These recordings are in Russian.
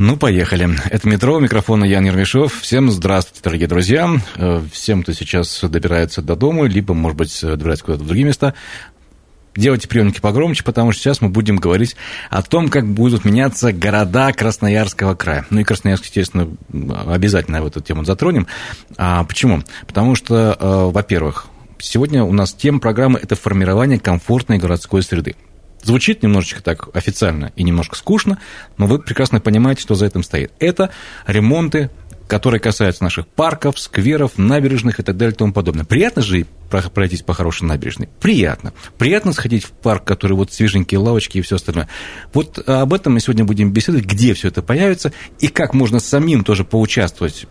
Ну, поехали. Это «Метро», у микрофона Ян Ермешов. Всем здравствуйте, дорогие друзья. Э, Всем, кто сейчас добирается до дома, либо, может быть, добирается куда-то в другие места, делайте приемники погромче, потому что сейчас мы будем говорить о том, как будут меняться города Красноярского края. Ну и Красноярск, естественно, обязательно в эту тему затронем. А почему? Потому что, э, во-первых, сегодня у нас тема программы – это формирование комфортной городской среды. Звучит немножечко так официально и немножко скучно, но вы прекрасно понимаете, что за этим стоит. Это ремонты, которые касаются наших парков, скверов, набережных и так далее и тому подобное. Приятно же про- пройтись по хорошей набережной? Приятно. Приятно сходить в парк, который вот свеженькие лавочки и все остальное. Вот об этом мы сегодня будем беседовать, где все это появится и как можно самим тоже поучаствовать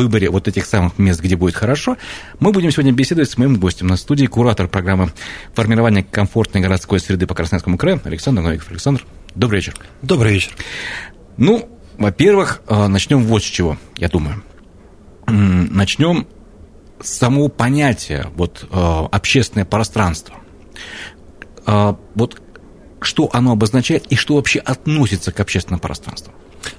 выборе вот этих самых мест, где будет хорошо, мы будем сегодня беседовать с моим гостем на студии, куратор программы формирования комфортной городской среды по Красноярскому краю Александр Новиков. Александр, добрый вечер. Добрый вечер. Ну, во-первых, э, начнем вот с чего, я думаю. Начнем с самого понятия вот, э, общественное пространство. Э, Вот что оно обозначает и что вообще относится к общественному пространству?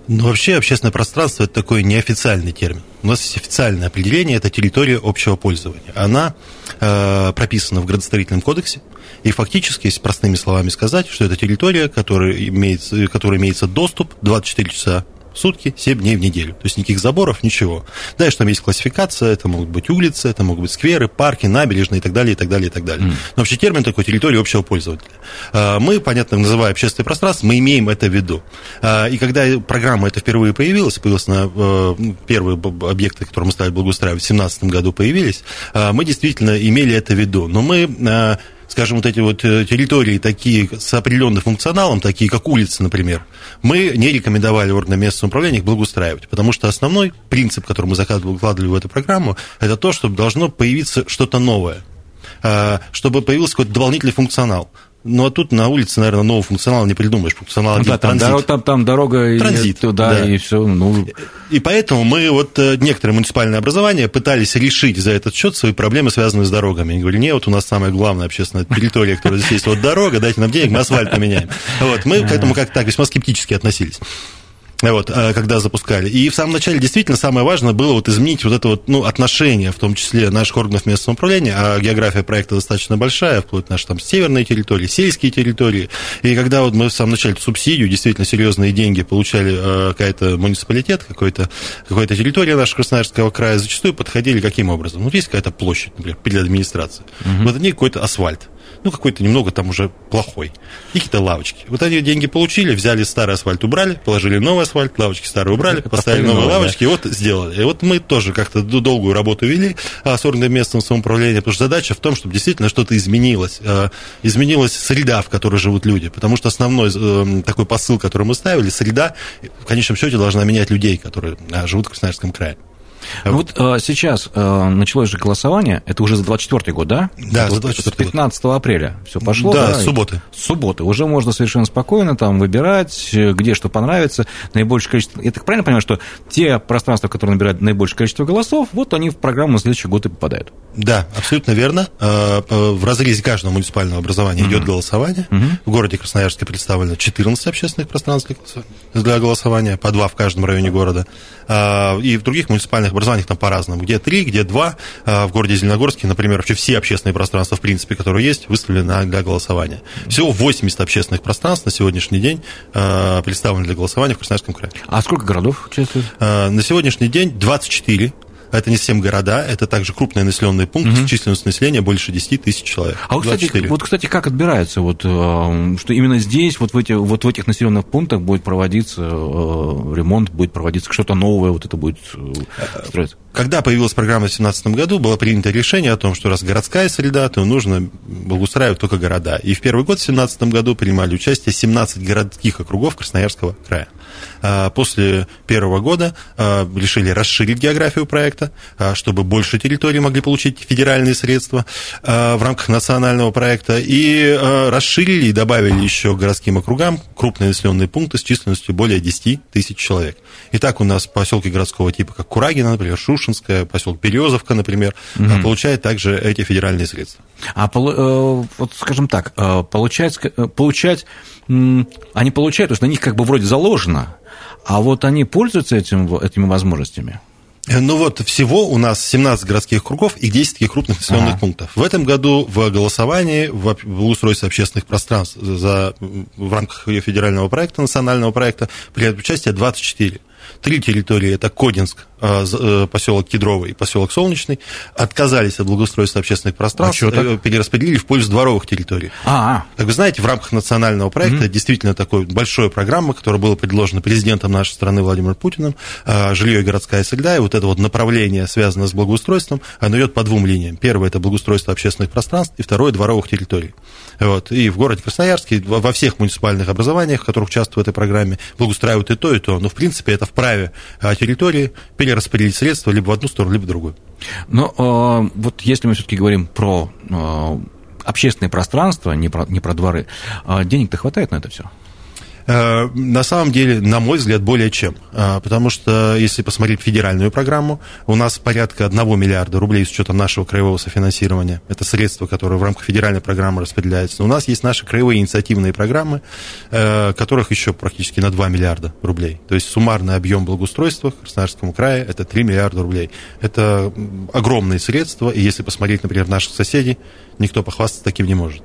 Ну, вообще, общественное пространство – это такой неофициальный термин. У нас есть официальное определение – это территория общего пользования. Она э, прописана в градостроительном кодексе, и фактически, если простыми словами сказать, что это территория, которая имеется, которой имеется доступ 24 часа в сутки, 7 дней в неделю. То есть никаких заборов, ничего. Дальше там есть классификация, это могут быть улицы, это могут быть скверы, парки, набережные и так далее, и так далее, и так далее. Но вообще термин такой территория общего пользователя. А, Мы, понятно, называя общественное пространство, мы имеем это в виду. А, И когда программа эта впервые появилась, появилась на э, первые б- объекты, которые мы стали благоустраивать, в 2017 году появились, а, мы действительно имели это в виду. Но мы скажем, вот эти вот э, территории такие с определенным функционалом, такие как улицы, например, мы не рекомендовали органам местного управления их благоустраивать, потому что основной принцип, который мы закладывали в эту программу, это то, чтобы должно появиться что-то новое, а, чтобы появился какой-то дополнительный функционал. Ну, а тут на улице, наверное, нового функционала не придумаешь. Функционал Ну да, там, транзит. доро- там, там дорога и Транзит, туда, да. и все. Ну, И поэтому мы, вот э, некоторые муниципальные образования пытались решить за этот счет свои проблемы, связанные с дорогами. Они говорили, не, вот у нас самая главная общественная территория, которая здесь есть, вот дорога, дайте нам денег, мы асфальт поменяем. Вот, мы к этому как-то так весьма скептически относились. Вот, э, когда запускали. И в самом начале действительно самое важное было вот изменить вот это вот, ну, отношение, в том числе наших органов местного управления, а география проекта достаточно большая, вплоть наши там северные территории, сельские территории. И когда вот мы в самом начале субсидию, действительно серьезные деньги получали э, какая-то муниципалитет, какой-то, какая-то территория нашего Красноярского края, зачастую подходили каким образом? Вот есть какая-то площадь, например, перед администрацией. Вот на ней какой-то асфальт ну, какой-то немного там уже плохой, и какие-то лавочки. Вот они деньги получили, взяли старый асфальт, убрали, положили новый асфальт, лавочки старые убрали, поставили Поставили новые новые, лавочки, и вот сделали. И вот мы тоже как-то долгую работу вели а, с органами местного самоуправления, потому что задача в том, чтобы действительно что-то изменилось, а, изменилась среда, в которой живут люди, потому что основной э, такой посыл, который мы ставили, среда, в конечном счете, должна менять людей, которые а, живут в Красноярском крае. Ну вот э, сейчас э, началось же голосование, это уже за 24 год, да? Да, Это за вот 24 С 15 апреля все пошло. Да, с субботы. С субботы. Уже можно совершенно спокойно там выбирать, э, где что понравится, наибольшее количество... Я так правильно понимаю, что те пространства, которые набирают наибольшее количество голосов, вот они в программу на следующий год и попадают. Да, абсолютно верно. Э, э, В разрезе каждого муниципального образования идет голосование. В городе Красноярске представлено 14 общественных пространств для голосования, по два в каждом районе города. А, И в других муниципальных образованиях там по-разному. Где три, где два. А В городе Зеленогорске, например, вообще все общественные пространства, в принципе, которые есть, выставлены для голосования. Всего 80 общественных пространств на сегодняшний день э, представлены для голосования в Красноярском крае. А сколько городов участвует? Э, На сегодняшний день 24. Это не совсем города, это также крупные населенные пункты с численностью населения больше 10 тысяч человек. А вот кстати, 24. вот, кстати, как отбирается, вот, э, что именно здесь, вот в, эти, вот в этих населенных пунктах будет проводиться э, ремонт, будет проводиться что-то новое, вот это будет э, строиться? Когда появилась программа в 2017 году, было принято решение о том, что раз городская среда, то нужно благоустраивать только города. И в первый год, в 2017 году, принимали участие 17 городских округов Красноярского края. А, после первого года а, решили расширить географию проекта, а, чтобы больше территорий могли получить федеральные средства в рамках национального проекта, и расширили и добавили еще городским округам крупные населенные пункты с численностью более 10 тысяч человек. Итак, у нас поселки городского типа, как Курагина, например, Шушинская, поселок Березовка, например, угу. получают также эти федеральные средства. А э, вот, скажем так, э, получать, э, получать, они получают, то есть на них как бы вроде заложено, а вот они пользуются этим, этими возможностями? Ну вот, всего у нас 17 городских кругов и 10 таких крупных населенных ага. пунктов. В этом году в голосовании в устройстве общественных пространств за, в рамках федерального проекта, национального проекта, приняли участие 24. Три территории – это Кодинск, а, э, поселок Кедровый и поселок Солнечный, отказались от благоустройства общественных пространств, а э, перераспределили в пользу дворовых территорий. А-а. Как вы знаете, в рамках национального проекта mm-hmm. действительно такой большой программы, которая была предложена президентом нашей страны Владимиром Путиным, а, жилье и городская среда, и вот это вот направление, связанное с благоустройством, оно идет по двум линиям. Первое – это благоустройство общественных пространств, и второе – дворовых территорий. Вот. И в городе Красноярске, во всех муниципальных образованиях, в которых участвуют в этой программе, благоустраивают и то, и то. Но, в принципе, это вправе а, территории перераспределить средства либо в одну сторону, либо в другую. Но э, вот если мы все-таки говорим про э, общественное пространство, не про, не про дворы, э, денег-то хватает на это все? Э, на самом деле, на мой взгляд, более чем. Э, потому что, если посмотреть федеральную программу, у нас порядка 1 миллиарда рублей с учетом нашего краевого софинансирования. Это средства, которые в рамках федеральной программы распределяются. у нас есть наши краевые инициативные программы, э, которых еще практически на 2 миллиарда рублей. То есть суммарный объем благоустройства в Красноярском крае – это 3 миллиарда рублей. Это огромные средства, и если посмотреть, например, наших соседей, никто похвастаться таким не может.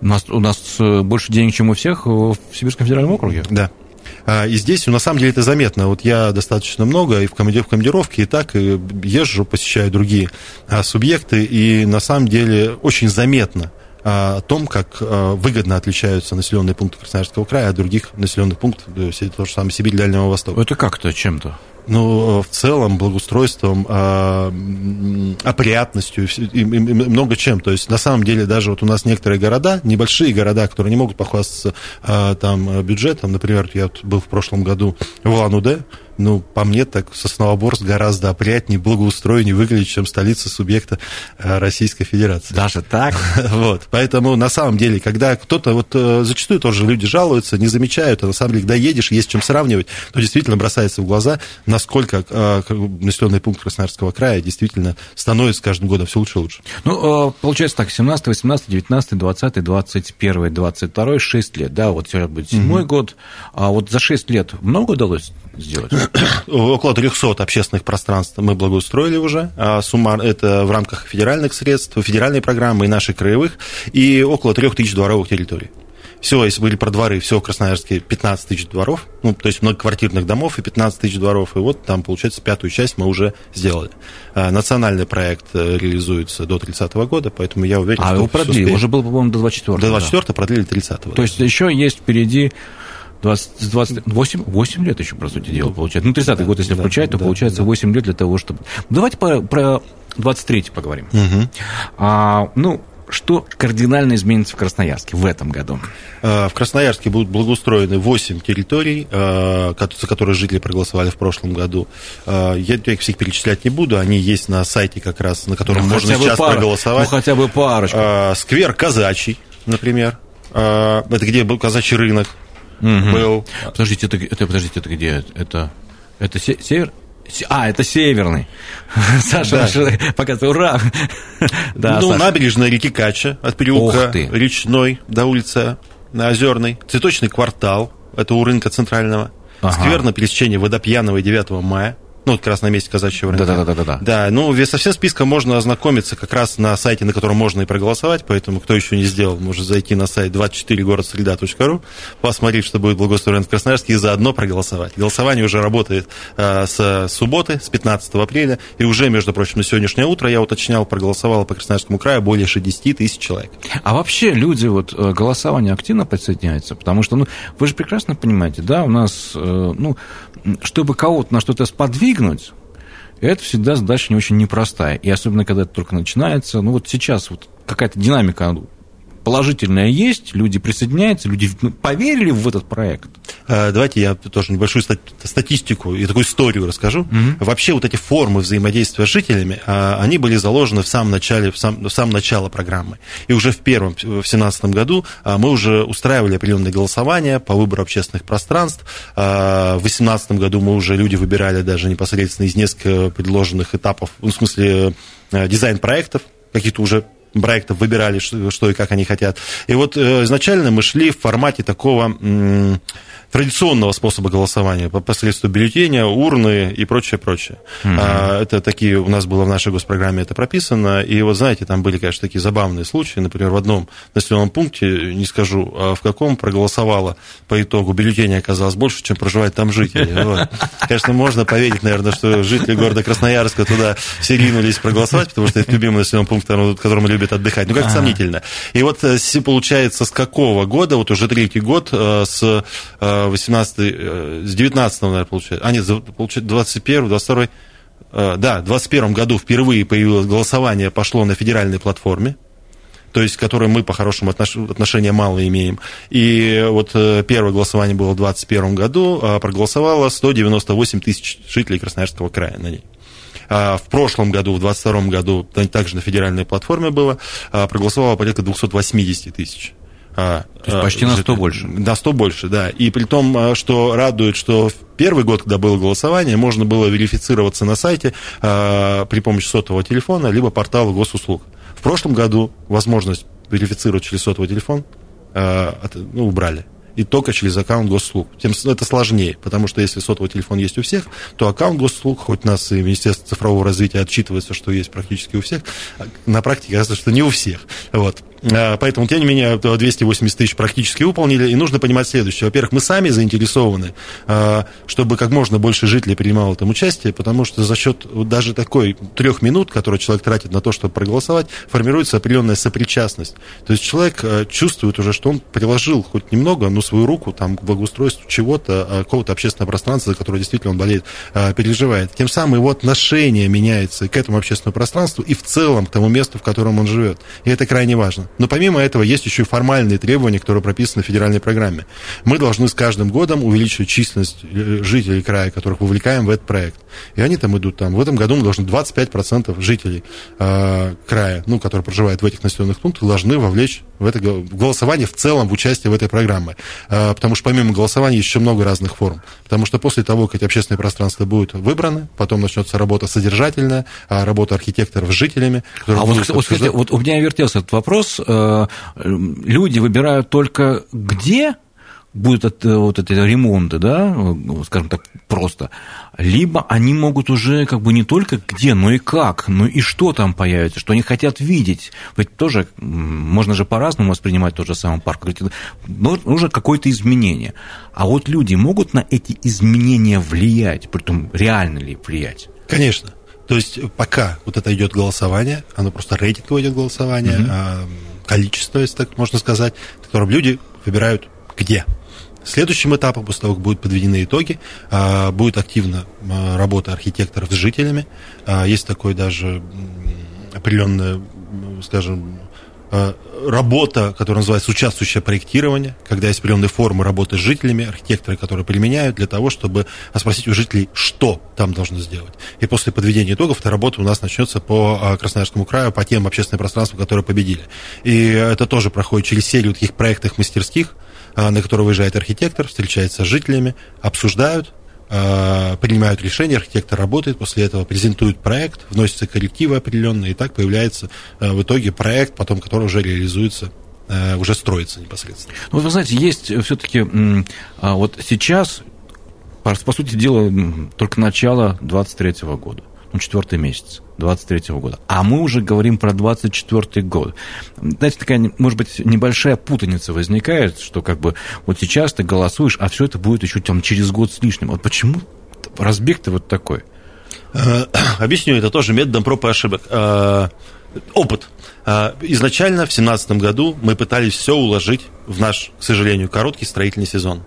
У нас, у нас э, больше денег, чем у всех в Сибирском федеральном округе. Да. А, и здесь, на самом деле, это заметно. Вот я достаточно много и в командировке, и так и езжу, посещаю другие а, субъекты, и на самом деле очень заметно а, о том, как выгодно отличаются населенные пункты Красноярского края от других населенных пунктов, то же самое Сибирь, Дальнего Востока. Это как-то, чем-то? Ну, в целом, благоустройством, а, опрятностью и много чем. То есть, на самом деле, даже вот у нас некоторые города, небольшие города, которые не могут похвастаться а, там бюджетом, например, я вот был в прошлом году в Улан-Удэ, ну, по мне, так Сосновоборск гораздо опрятнее, благоустроеннее выглядит, чем столица субъекта э, Российской Федерации. Даже так? Вот. Поэтому, на самом деле, когда кто-то, вот э, зачастую тоже люди жалуются, не замечают, а на самом деле, когда едешь, есть чем сравнивать, то действительно бросается в глаза, насколько э, населенный пункт Красноярского края действительно становится с каждым годом все лучше и лучше. Ну, получается так, 17, 18, 19, 20, 21, 22, 6 лет, да, вот сейчас будет седьмой mm-hmm. год, а вот за 6 лет много удалось сделать? Около 300 общественных пространств мы благоустроили уже. А суммар это в рамках федеральных средств, федеральной программы и наших краевых, и около 3000 дворовых территорий. Всего, если были про дворы, всего в Красноярске 15 тысяч дворов, ну, то есть многоквартирных домов и 15 тысяч дворов, и вот там, получается, пятую часть мы уже сделали. А, национальный проект э, реализуется до 30 года, поэтому я уверен, а что... А его продлили, уже был, по-моему, до 24 До 24 да. продлили 30 -го. То есть еще есть впереди 20, 20, 8, 8 лет еще, по сути дела, получается. Ну, 30-й год, если да, включать, то да, получается да. 8 лет для того, чтобы... Давайте про, про 23-й поговорим. Угу. А, ну, что кардинально изменится в Красноярске в этом году? А, в Красноярске будут благоустроены 8 территорий, а, за которые жители проголосовали в прошлом году. А, я их всех перечислять не буду, они есть на сайте как раз, на котором ну, можно сейчас пара, проголосовать. Ну, хотя бы парочку. Сквер Казачий, например. Это где был казачий рынок угу. был. Подождите, это, это, подождите, это где? Это, это север? А, это северный. Саша да. показывает, ура! да, ну, Саша. набережная реки Кача от переулка Речной до улицы на Озерной. Цветочный квартал, это у рынка центрального. Ага. Сквер на пересечении Водопьяного и 9 мая. Ну, вот как раз на месте казачьего рынка. Да-да-да. Да, ну, со всем списком можно ознакомиться как раз на сайте, на котором можно и проголосовать, поэтому, кто еще не сделал, может зайти на сайт 24городсреда.ру, посмотреть, что будет благоустроен в Красноярске, и заодно проголосовать. Голосование уже работает э, с субботы, с 15 апреля, и уже, между прочим, на сегодняшнее утро, я уточнял, проголосовало по Красноярскому краю более 60 тысяч человек. А вообще люди вот э, голосование активно присоединяются, потому что, ну, вы же прекрасно понимаете, да, у нас, э, ну, чтобы кого-то на что-то сподвигнуть, это всегда задача не очень непростая. И особенно, когда это только начинается. Ну, вот сейчас вот какая-то динамика положительное есть, люди присоединяются, люди ну, поверили в этот проект. А, давайте я тоже небольшую статистику и такую историю расскажу. Угу. Вообще вот эти формы взаимодействия с жителями, а, они были заложены в самом начале, в, сам, в самом начале программы. И уже в первом, в семнадцатом году а, мы уже устраивали определенные голосования по выбору общественных пространств. В восемнадцатом году мы уже люди выбирали даже непосредственно из нескольких предложенных этапов, ну, в смысле дизайн проектов, каких-то уже проектов выбирали, что, и как они хотят. И вот э, изначально мы шли в формате такого традиционного способа голосования по посредству бюллетеня, урны и прочее, прочее. Mm-hmm. А, это такие, у нас было в нашей госпрограмме это прописано, и вот знаете, там были, конечно, такие забавные случаи, например, в одном населенном пункте, не скажу, а в каком проголосовало по итогу бюллетеня оказалось больше, чем проживает там жители. Вот. Конечно, можно поверить, наверное, что жители города Красноярска туда все ринулись проголосовать, потому что это любимый населенный пункт, в котором любят отдыхать. Ну, как-то сомнительно. И вот э, получается, с какого года, вот уже третий год, э, с э, 18 э, с 19 наверное, получается, а нет, получается, 21 22 да, в 2021 году впервые появилось голосование, пошло на федеральной платформе, то есть, к которой мы, по-хорошему, отнош... отношения мало имеем. И вот э, первое голосование было в 2021 году, а проголосовало 198 тысяч жителей Красноярского края на ней. А в прошлом году, в 2022 году, также на федеральной платформе было, а проголосовало порядка 280 тысяч. А, То есть почти на 100 а, больше. На 100 больше, да. И при том, а, что радует, что в первый год, когда было голосование, можно было верифицироваться на сайте а, при помощи сотового телефона, либо портала госуслуг. В прошлом году возможность верифицировать через сотовый телефон ну, убрали и только через аккаунт госуслуг. Тем это сложнее, потому что если сотовый телефон есть у всех, то аккаунт госуслуг, хоть нас и Министерство цифрового развития отчитывается, что есть практически у всех, на практике кажется, что не у всех. Вот. А, поэтому, тем не менее, 280 тысяч практически выполнили. И нужно понимать следующее. Во-первых, мы сами заинтересованы, а, чтобы как можно больше жителей принимало там участие, потому что за счет даже такой трех минут, которые человек тратит на то, чтобы проголосовать, формируется определенная сопричастность. То есть человек чувствует уже, что он приложил хоть немного, но свою руку там, к благоустройству чего-то, какого-то общественного пространства, за которое действительно он болеет, переживает. Тем самым его отношение меняется к этому общественному пространству и в целом к тому месту, в котором он живет. И это крайне важно. Но помимо этого есть еще и формальные требования, которые прописаны в федеральной программе. Мы должны с каждым годом увеличивать численность э, жителей края, которых вовлекаем в этот проект. И они там идут там. В этом году мы должны 25% жителей э, края, ну, которые проживают в этих населенных пунктах, должны вовлечь в это голосование в целом, в участие в этой программе. Э, потому что помимо голосования еще много разных форм. Потому что после того, как эти общественные пространства будут выбраны, потом начнется работа содержательная, а работа архитекторов с жителями. А вот, вот, вот у меня вертелся этот вопрос Э, люди выбирают только где будут это, вот эти ремонты, да, скажем так, просто, либо они могут уже как бы не только где, но и как, но и что там появится, что они хотят видеть. Ведь тоже можно же по-разному воспринимать тот же самый парк. Нужно какое-то изменение. А вот люди могут на эти изменения влиять, притом реально ли влиять? Конечно. То есть пока вот это идет голосование, оно просто рейтинговое идет голосование, mm-hmm количество, если так можно сказать, в котором люди выбирают где. Следующим этапом, после того, как будут подведены итоги, а, будет активно а, работа архитекторов с жителями. А, есть такой даже определенное, скажем, работа, которая называется участвующее проектирование, когда есть определенные формы работы с жителями, архитекторы, которые применяют для того, чтобы спросить у жителей, что там должно сделать. И после подведения итогов эта работа у нас начнется по э, Красноярскому краю, по тем общественным пространствам, которые победили. И это тоже проходит через серию таких проектных мастерских, э, на которые выезжает архитектор, встречается с жителями, обсуждают, Э, принимают решения, архитектор работает, после этого презентует проект, вносятся коррективы определенные, и так появляется э, в итоге проект, потом который уже реализуется э, уже строится непосредственно. Ну, вы знаете, есть все-таки а вот сейчас, по сути дела, только начало 23 года ну, четвертый месяц 23 года. А мы уже говорим про 24 год. Знаете, такая, может быть, небольшая путаница возникает, что как бы вот сейчас ты голосуешь, а все это будет еще там через год с лишним. Вот почему разбег-то вот такой? Э, объясню, это тоже методом проб и ошибок. Э, опыт. Э, изначально в 2017 году мы пытались все уложить в наш, к сожалению, короткий строительный сезон.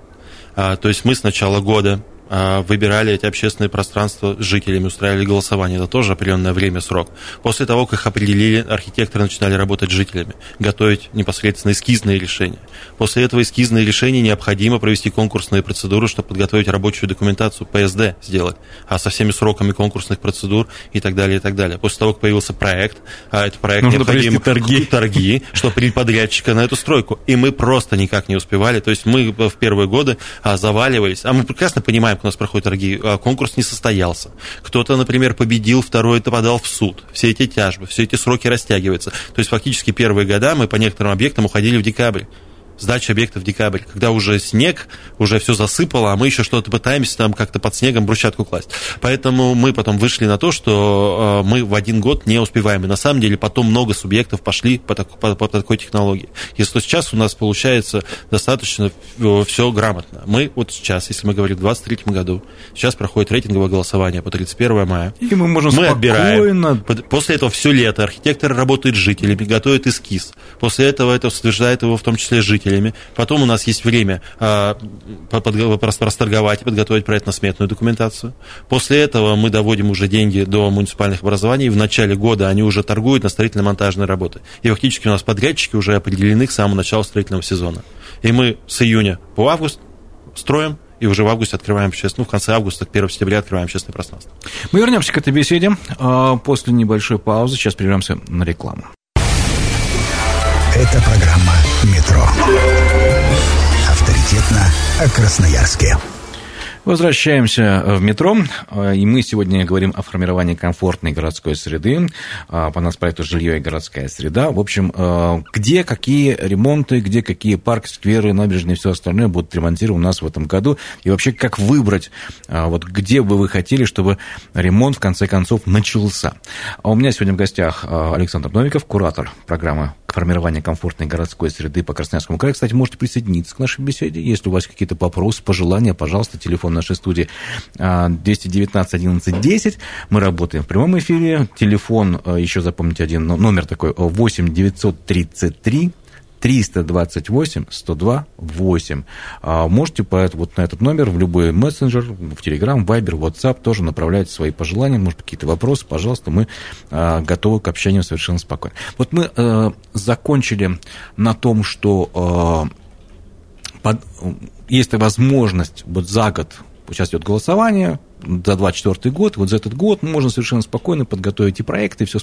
То есть мы с начала года выбирали эти общественные пространства с жителями, устраивали голосование. Это тоже определенное время, срок. После того, как их определили, архитекторы начинали работать с жителями, готовить непосредственно эскизные решения. После этого эскизные решения необходимо провести конкурсные процедуры, чтобы подготовить рабочую документацию, ПСД сделать, а со всеми сроками конкурсных процедур и так далее, и так далее. После того, как появился проект, а этот проект Нужно необходимо торги. торги, чтобы принять подрядчика на эту стройку. И мы просто никак не успевали. То есть мы в первые годы а, заваливались. А мы прекрасно понимаем, как у нас проходят торги. А, конкурс не состоялся. Кто-то, например, победил, второй это подал в суд. Все эти тяжбы, все эти сроки растягиваются. То есть фактически первые года мы по некоторым объектам уходили в декабрь сдача объекта в декабрь, когда уже снег, уже все засыпало, а мы еще что-то пытаемся там как-то под снегом брусчатку класть. Поэтому мы потом вышли на то, что э, мы в один год не успеваем. И на самом деле потом много субъектов пошли по, так, по, по такой технологии. Если сейчас у нас получается достаточно все грамотно. Мы вот сейчас, если мы говорим в 2023 году, сейчас проходит рейтинговое голосование по 31 мая. И мы можем мы спокойно... отбираем. После этого все лето архитектор работает с жителями, готовит эскиз. После этого это утверждает его в том числе жители жителями. Потом у нас есть время а, расторговать подготовить проектно-сметную документацию. После этого мы доводим уже деньги до муниципальных образований. В начале года они уже торгуют на строительно-монтажные работы. И фактически у нас подрядчики уже определены к самому началу строительного сезона. И мы с июня по август строим, и уже в августе открываем общественное, ну, в конце августа, к 1 сентября открываем общественное пространство. Мы вернемся к этой беседе а, после небольшой паузы. Сейчас прервемся на рекламу. Это программа «Метро». Авторитетно о Красноярске. Возвращаемся в метро, и мы сегодня говорим о формировании комфортной городской среды, а, по нас проекту «Жилье и городская среда». В общем, а, где какие ремонты, где какие парки, скверы, набережные и все остальное будут ремонтированы у нас в этом году, и вообще как выбрать, а, вот где бы вы хотели, чтобы ремонт в конце концов начался. А у меня сегодня в гостях Александр Новиков, куратор программы формирования комфортной городской среды по Красноярскому краю. Кстати, можете присоединиться к нашей беседе. Если у вас какие-то вопросы, пожелания, пожалуйста, телефон нашей студии 219 11 10. Мы работаем в прямом эфире. Телефон, а, еще запомните один номер такой, 8 933 328 102 8. Можете по, вот на этот номер в любой мессенджер, в Telegram, Viber, WhatsApp тоже направлять свои пожелания, может, какие-то вопросы, пожалуйста, мы а, готовы к общению совершенно спокойно. Вот мы а, закончили на том, что а, под, есть возможность вот за год сейчас идет голосование, за 24 год, вот за этот год можно совершенно спокойно подготовить и проекты, и все,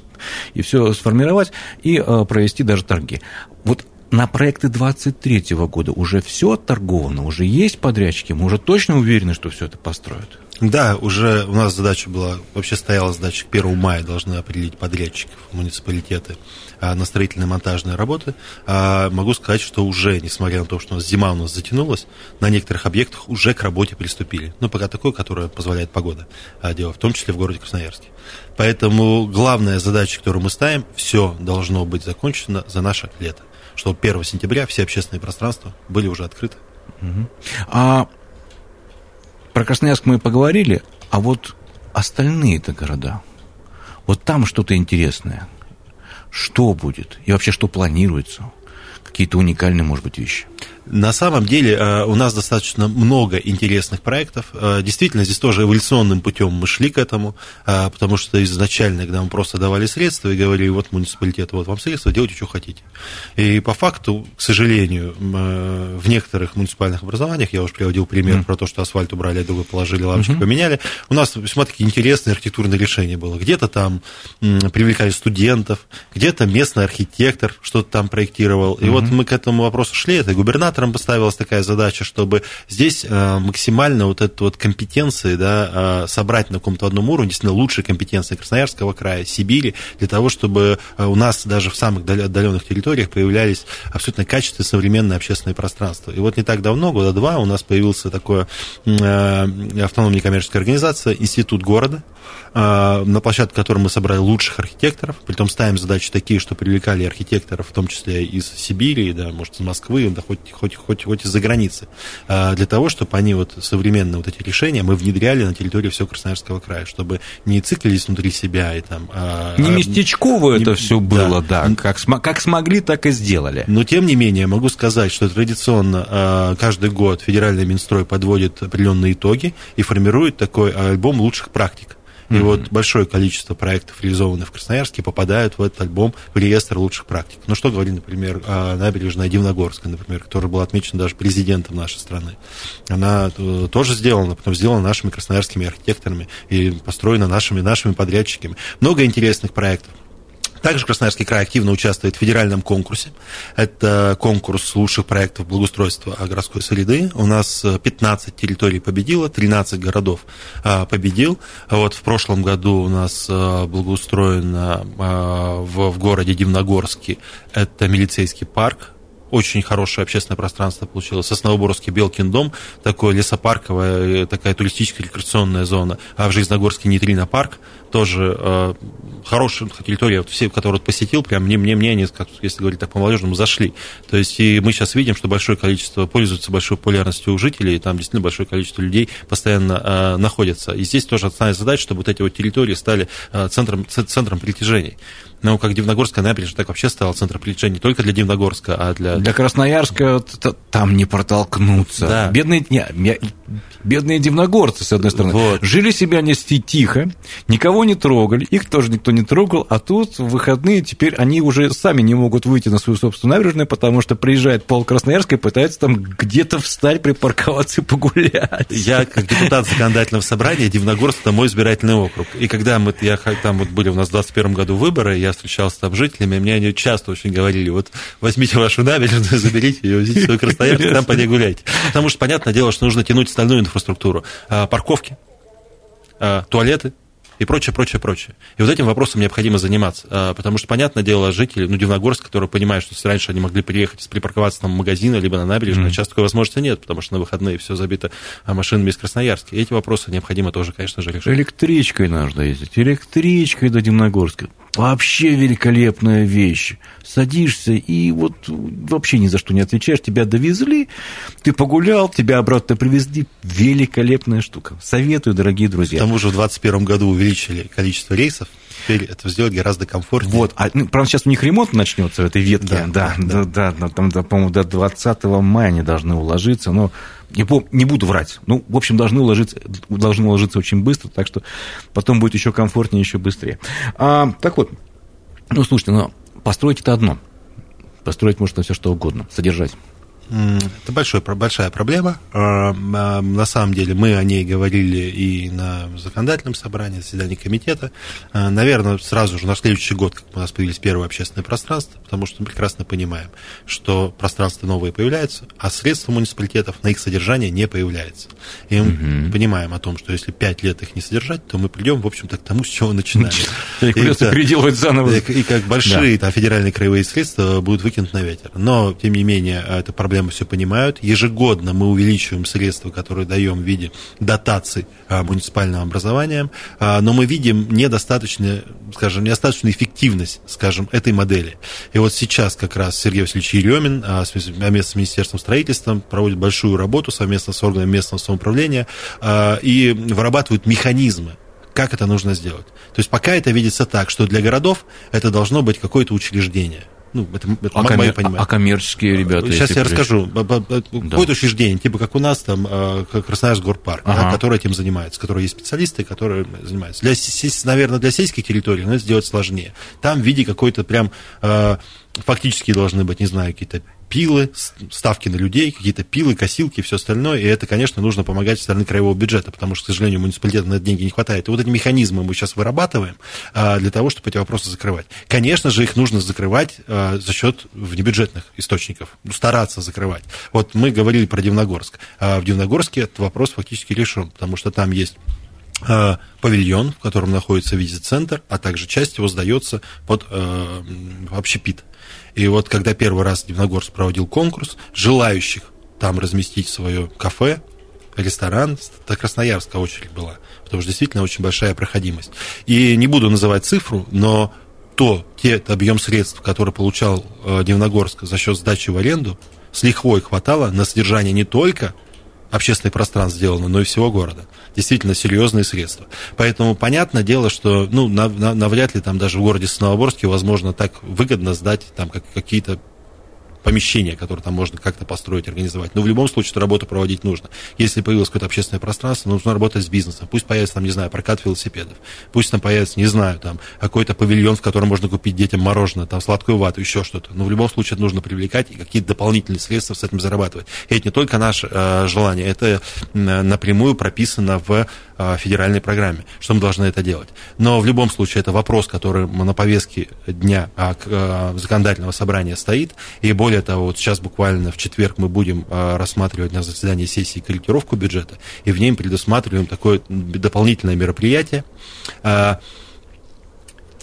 и все сформировать, и э, провести даже торги. Вот на проекты 23 года уже все отторговано, уже есть подрядчики, мы уже точно уверены, что все это построят? Да, уже у нас задача была, вообще стояла задача к 1 мая должны определить подрядчиков, муниципалитеты а, на строительные монтажные работы. А, могу сказать, что уже, несмотря на то, что у нас зима у нас затянулась, на некоторых объектах уже к работе приступили. Ну, пока такой, которая позволяет погода а, делать, в том числе в городе Красноярске. Поэтому главная задача, которую мы ставим, все должно быть закончено за наше лето что 1 сентября все общественные пространства были уже открыты. А про Красноярск мы поговорили, а вот остальные-то города, вот там что-то интересное. Что будет? И вообще, что планируется? Какие-то уникальные, может быть, вещи? На самом деле э, у нас достаточно много интересных проектов. Э, действительно, здесь тоже эволюционным путем мы шли к этому, э, потому что изначально, когда мы просто давали средства и говорили, вот муниципалитет, вот вам средства, делайте, что хотите. И по факту, к сожалению, в некоторых муниципальных образованиях, я уже приводил пример mm. про то, что асфальт убрали, а другой положили, лавочки mm-hmm. поменяли, у нас весьма такие интересные архитектурные решения было. Где-то там привлекали студентов, где-то местный архитектор что-то там проектировал. И mm-hmm. вот мы к этому вопросу шли, это губернатор губернатором поставилась такая задача, чтобы здесь э, максимально вот эту вот компетенции да, э, собрать на каком-то одном уровне, действительно лучшие компетенции Красноярского края, Сибири, для того, чтобы э, у нас даже в самых отдаленных территориях появлялись абсолютно качественные современные общественные пространства. И вот не так давно, года два, у нас появился такое автономная некоммерческая организация, Институт города, на площадке которой мы собрали лучших архитекторов, притом ставим задачи такие, что привлекали архитекторов, в том числе из Сибири, да, может, из Москвы, да, хоть, хоть, хоть из-за границы, а, для того, чтобы они вот современные вот эти решения мы внедряли на территории всего Красноярского края, чтобы не циклились внутри себя и там... А, не местечково не, это все было, да, да как, как смогли, так и сделали. Но, тем не менее, могу сказать, что традиционно каждый год федеральный Минстрой подводит определенные итоги и формирует такой альбом лучших практик. И mm-hmm. вот большое количество проектов, реализованных в Красноярске, попадают в этот альбом в реестр лучших практик. Ну, что говорить, например, о набережной Дивногорска, например, которая была отмечена даже президентом нашей страны. Она э, тоже сделана, потом сделана нашими красноярскими архитекторами и построена нашими, нашими подрядчиками. Много интересных проектов. Также Красноярский край активно участвует в федеральном конкурсе. Это конкурс лучших проектов благоустройства городской среды. У нас 15 территорий победило, 13 городов а, победил. Вот в прошлом году у нас а, благоустроено а, в городе Дивногорске это милицейский парк, очень хорошее общественное пространство получилось. Сосновоборский Белкин дом, такой лесопарковая, э, такая туристическая рекреационная зона. А в Жизногорске Нейтрино парк, тоже э, хорошая территория, вот все, которые посетил, прям мне, мне, мне они, как, если говорить так по-молодежному, зашли. То есть и мы сейчас видим, что большое количество пользуются большой популярностью у жителей, и там действительно большое количество людей постоянно э, находится. И здесь тоже основная задача, чтобы вот эти вот территории стали э, центром, центром притяжений. Ну, как Дивногорская набережная, так вообще стала центр притяжения не только для Дивногорска, а для... Для Красноярска там не протолкнуться. Да. Бедные, не, бедные дивногорцы, с одной стороны. Вот. Жили себя нести тихо, никого не трогали, их тоже никто не трогал, а тут в выходные теперь они уже сами не могут выйти на свою собственную набережную, потому что приезжает пол Красноярска и пытается там где-то встать, припарковаться и погулять. Я, как депутат законодательного собрания, Дивногорск – это мой избирательный округ. И когда мы, я, там вот были у нас в 2021 году выборы, я встречался там с жителями, мне они часто очень говорили, вот возьмите вашу набережную, заберите ее, везите в свой Красноярск, там по ней гуляйте. Потому что, понятное дело, что нужно тянуть остальную инфраструктуру. А, парковки, а, туалеты, и прочее, прочее, прочее. И вот этим вопросом необходимо заниматься, а, потому что, понятное дело, жители, ну, Дивногорск, которые понимают, что если раньше они могли приехать, припарковаться там в магазин, либо на набережной, mm-hmm. сейчас такой возможности нет, потому что на выходные все забито машинами из Красноярска. И эти вопросы необходимо тоже, конечно же, решать. Электричкой нужно ездить, электричкой до Дивногорска. Вообще великолепная вещь. Садишься и вот вообще ни за что не отвечаешь. Тебя довезли, ты погулял, тебя обратно привезли. Великолепная штука. Советую, дорогие друзья. К тому же в 2021 году увеличили количество рейсов. Теперь это сделать гораздо комфортнее. Вот, а, ну, правда, сейчас у них ремонт начнется в этой ветке. Да, да, да, да, да там, да, по-моему, до 20 мая они должны уложиться, но не, не буду врать. Ну, в общем, должны уложиться, должны уложиться очень быстро, так что потом будет еще комфортнее, еще быстрее. А, так вот, ну, слушайте, но построить это одно. Построить можно все что угодно, содержать. Это большой, большая проблема. А, а, на самом деле мы о ней говорили и на законодательном собрании, заседании комитета. А, наверное, сразу же на следующий год, как у нас появились первые общественные пространства, потому что мы прекрасно понимаем, что пространства новые появляются, а средства муниципалитетов на их содержание не появляется. И мы угу. понимаем о том, что если пять лет их не содержать, то мы придем, в общем-то, к тому, с чего начинали. Придется переделывать заново. И как большие федеральные краевые средства будут выкинуты на ветер. Но, тем не менее, это проблема проблемы все понимают. Ежегодно мы увеличиваем средства, которые даем в виде дотаций а, муниципальным образованием, а, но мы видим недостаточно, скажем, недостаточную эффективность, скажем, этой модели. И вот сейчас как раз Сергей Васильевич Еремин а, совместно с Министерством строительства проводит большую работу совместно с органами местного самоуправления и вырабатывают механизмы, как это нужно сделать. То есть пока это видится так, что для городов это должно быть какое-то учреждение. Ну, это, это а, мое понимание. а коммерческие ребята? Сейчас я расскажу. Какое-то учреждение, типа как у нас там а, Красноярск горпарк, ага. который этим занимается, которые есть специалисты, которые занимаются. Для, наверное, для сельских территорий, но это сделать сложнее. Там в виде какой-то прям а, фактически должны быть, не знаю, какие-то пилы, ставки на людей, какие-то пилы, косилки и все остальное. И это, конечно, нужно помогать со стороны краевого бюджета, потому что, к сожалению, муниципалитету на деньги не хватает. И вот эти механизмы мы сейчас вырабатываем а, для того, чтобы эти вопросы закрывать. Конечно же, их нужно закрывать а, за счет внебюджетных источников, стараться закрывать. Вот мы говорили про Дивногорск. А в Дивногорске этот вопрос фактически решен, потому что там есть павильон, в котором находится визит-центр, а также часть его сдается под э, общепит. И вот когда первый раз Дивногорск проводил конкурс, желающих там разместить свое кафе, ресторан, это Красноярская очередь была, потому что действительно очень большая проходимость. И не буду называть цифру, но то, те объем средств, который получал э, Дивногорск за счет сдачи в аренду, с лихвой хватало на содержание не только общественных пространств сделано, но и всего города. Действительно серьезные средства. Поэтому понятное дело, что ну, навряд ли там даже в городе Сновоборске возможно так выгодно сдать там как, какие-то помещение, которое там можно как-то построить, организовать. Но в любом случае эту работу проводить нужно. Если появилось какое-то общественное пространство, нужно работать с бизнесом. Пусть появится там, не знаю, прокат велосипедов. Пусть там появится, не знаю, там какой-то павильон, в котором можно купить детям мороженое, там сладкую вату, еще что-то. Но в любом случае это нужно привлекать и какие-то дополнительные средства с этим зарабатывать. И это не только наше э, желание, это напрямую прописано в э, федеральной программе, что мы должны это делать. Но в любом случае это вопрос, который на повестке дня э, э, законодательного собрания стоит, и более более того, вот сейчас буквально в четверг мы будем а, рассматривать на заседании сессии корректировку бюджета, и в ней предусматриваем такое дополнительное мероприятие. А,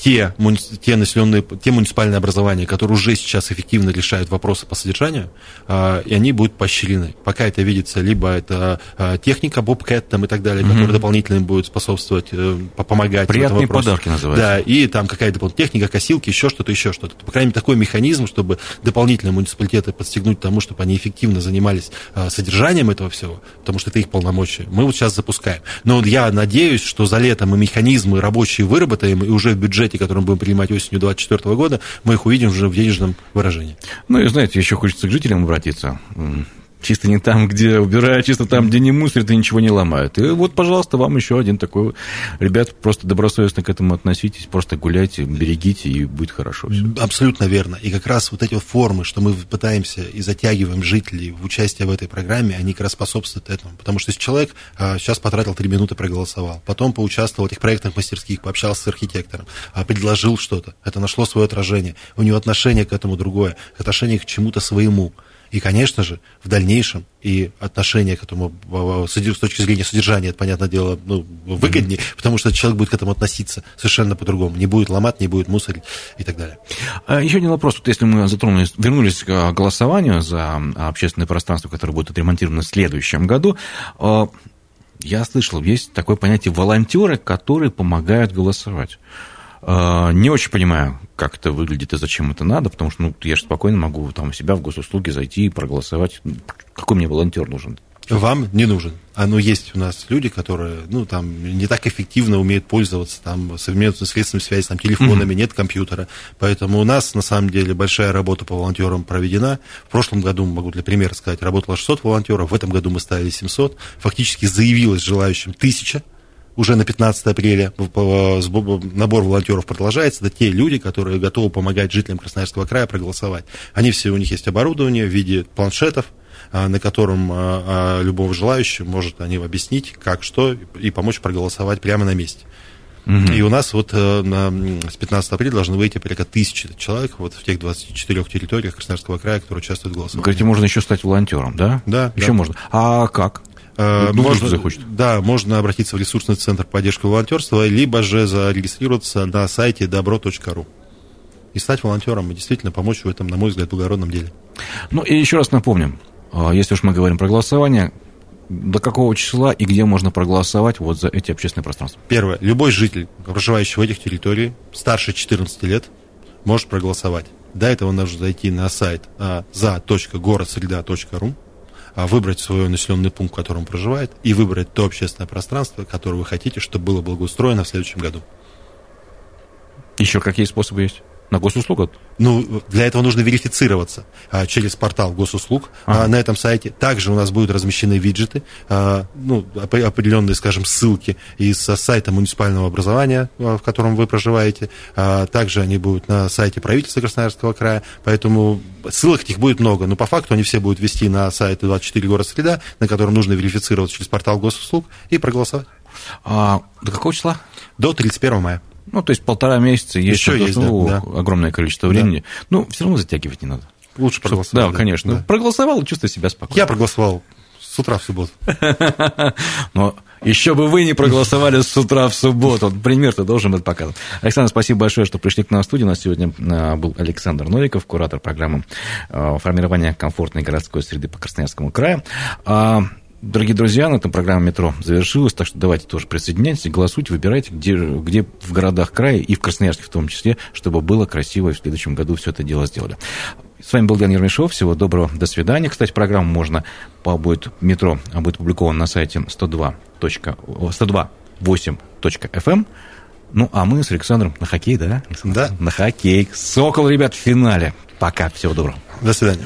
те, те населенные, те муниципальные образования, которые уже сейчас эффективно решают вопросы по содержанию, э, и они будут поощрены. Пока это видится, либо это э, техника, бобкэт там и так далее, mm-hmm. которая дополнительно будет способствовать, э, помогать. Приятные подарки называются. Да, и там какая-то техника, косилки, еще что-то, еще что-то. По крайней мере, такой механизм, чтобы дополнительно муниципалитеты подстегнуть тому, чтобы они эффективно занимались э, содержанием этого всего, потому что это их полномочия. Мы вот сейчас запускаем. Но вот я надеюсь, что за лето мы механизмы рабочие выработаем, и уже в бюджете бюджете, который мы будем принимать осенью 2024 года, мы их увидим уже в денежном выражении. Ну и знаете, еще хочется к жителям обратиться. Чисто не там, где убирают, чисто там, где не мусорят и ничего не ломают. И вот, пожалуйста, вам еще один такой. Ребят, просто добросовестно к этому относитесь, просто гуляйте, берегите, и будет хорошо все. Абсолютно верно. И как раз вот эти формы, что мы пытаемся и затягиваем жителей в участие в этой программе, они как раз способствуют этому. Потому что если человек а, сейчас потратил три минуты, проголосовал, потом поучаствовал в этих проектных мастерских, пообщался с архитектором, а, предложил что-то, это нашло свое отражение, у него отношение к этому другое, отношение к чему-то своему. И, конечно же, в дальнейшем и отношение к этому с точки зрения содержания, это, понятное дело, ну, выгоднее, mm-hmm. потому что человек будет к этому относиться совершенно по-другому. Не будет ломать, не будет мусорить и так далее. А еще один вопрос. Вот если мы затронулись, вернулись к голосованию за общественное пространство, которое будет отремонтировано в следующем году, а, я слышал, есть такое понятие волонтеры, которые помогают голосовать. А, не очень понимаю, как это выглядит и зачем это надо, потому что ну, я же спокойно могу там у себя в госуслуги зайти и проголосовать. Какой мне волонтер нужен? Вам не нужен. Оно есть у нас люди, которые, ну, там, не так эффективно умеют пользоваться там современными средствами связи, там, телефонами, mm-hmm. нет компьютера. Поэтому у нас, на самом деле, большая работа по волонтерам проведена. В прошлом году, могу для примера сказать, работало 600 волонтеров, в этом году мы ставили 700. Фактически заявилось желающим тысяча уже на 15 апреля набор волонтеров продолжается. Это те люди, которые готовы помогать жителям Красноярского края проголосовать. Они все, у них есть оборудование в виде планшетов, а, на котором а, а, любого желающего может они объяснить, как, что, и помочь проголосовать прямо на месте. Угу. И у нас вот э, на, с 15 апреля должны выйти порядка тысячи человек вот в тех 24 территориях Красноярского края, которые участвуют в голосовании. Вы говорите, можно еще стать волонтером, да? Да. Еще да. можно. А как? Э, можно, захочет. Да, можно обратиться в ресурсный центр поддержки волонтерства, либо же зарегистрироваться на сайте добро.ру и стать волонтером и действительно помочь в этом, на мой взгляд, благородном деле. Ну и еще раз напомним, э, если уж мы говорим про голосование, до какого числа и где можно проголосовать вот за эти общественные пространства? Первое. Любой житель, проживающий в этих территориях, старше 14 лет, может проголосовать. До этого нужно зайти на сайт а, за.городсреда.ру выбрать свой населенный пункт, в котором проживает, и выбрать то общественное пространство, которое вы хотите, чтобы было благоустроено в следующем году. Еще какие способы есть? На госуслугах? Ну, для этого нужно верифицироваться а, через портал госуслуг а, на этом сайте. Также у нас будут размещены виджеты, а, ну, определенные, скажем, ссылки из сайта муниципального образования, а, в котором вы проживаете. А, также они будут на сайте правительства Красноярского края. Поэтому ссылок этих будет много. Но по факту они все будут вести на сайт 24 город среда, на котором нужно верифицироваться через портал госуслуг и проголосовать. А, до какого числа? До 31 мая. Ну, то есть полтора месяца есть, Еще есть ну, да, огромное количество времени. Да. Ну, все равно затягивать не надо. Лучше проголосовать. Да, да, конечно. Да. Проголосовал и чувствуй себя спокойно. Я проголосовал с утра в субботу. Но еще бы вы не проголосовали с утра в субботу. Пример-то должен быть показан. Александр, спасибо большое, что пришли к нам в студию. У нас сегодня а, был Александр Новиков, куратор программы а, формирования комфортной городской среды по Красноярскому краю. Дорогие друзья, на этом программа «Метро» завершилась, так что давайте тоже присоединяйтесь, голосуйте, выбирайте, где, где в городах края и в Красноярске в том числе, чтобы было красиво и в следующем году все это дело сделали. С вами был Ян Ермешов. Всего доброго. До свидания. Кстати, программу можно по будет метро, а будет опубликован на сайте 102. 102.8.fm. Ну, а мы с Александром на хоккей, да? Да. На хоккей. Сокол, ребят, в финале. Пока. Всего доброго. До свидания.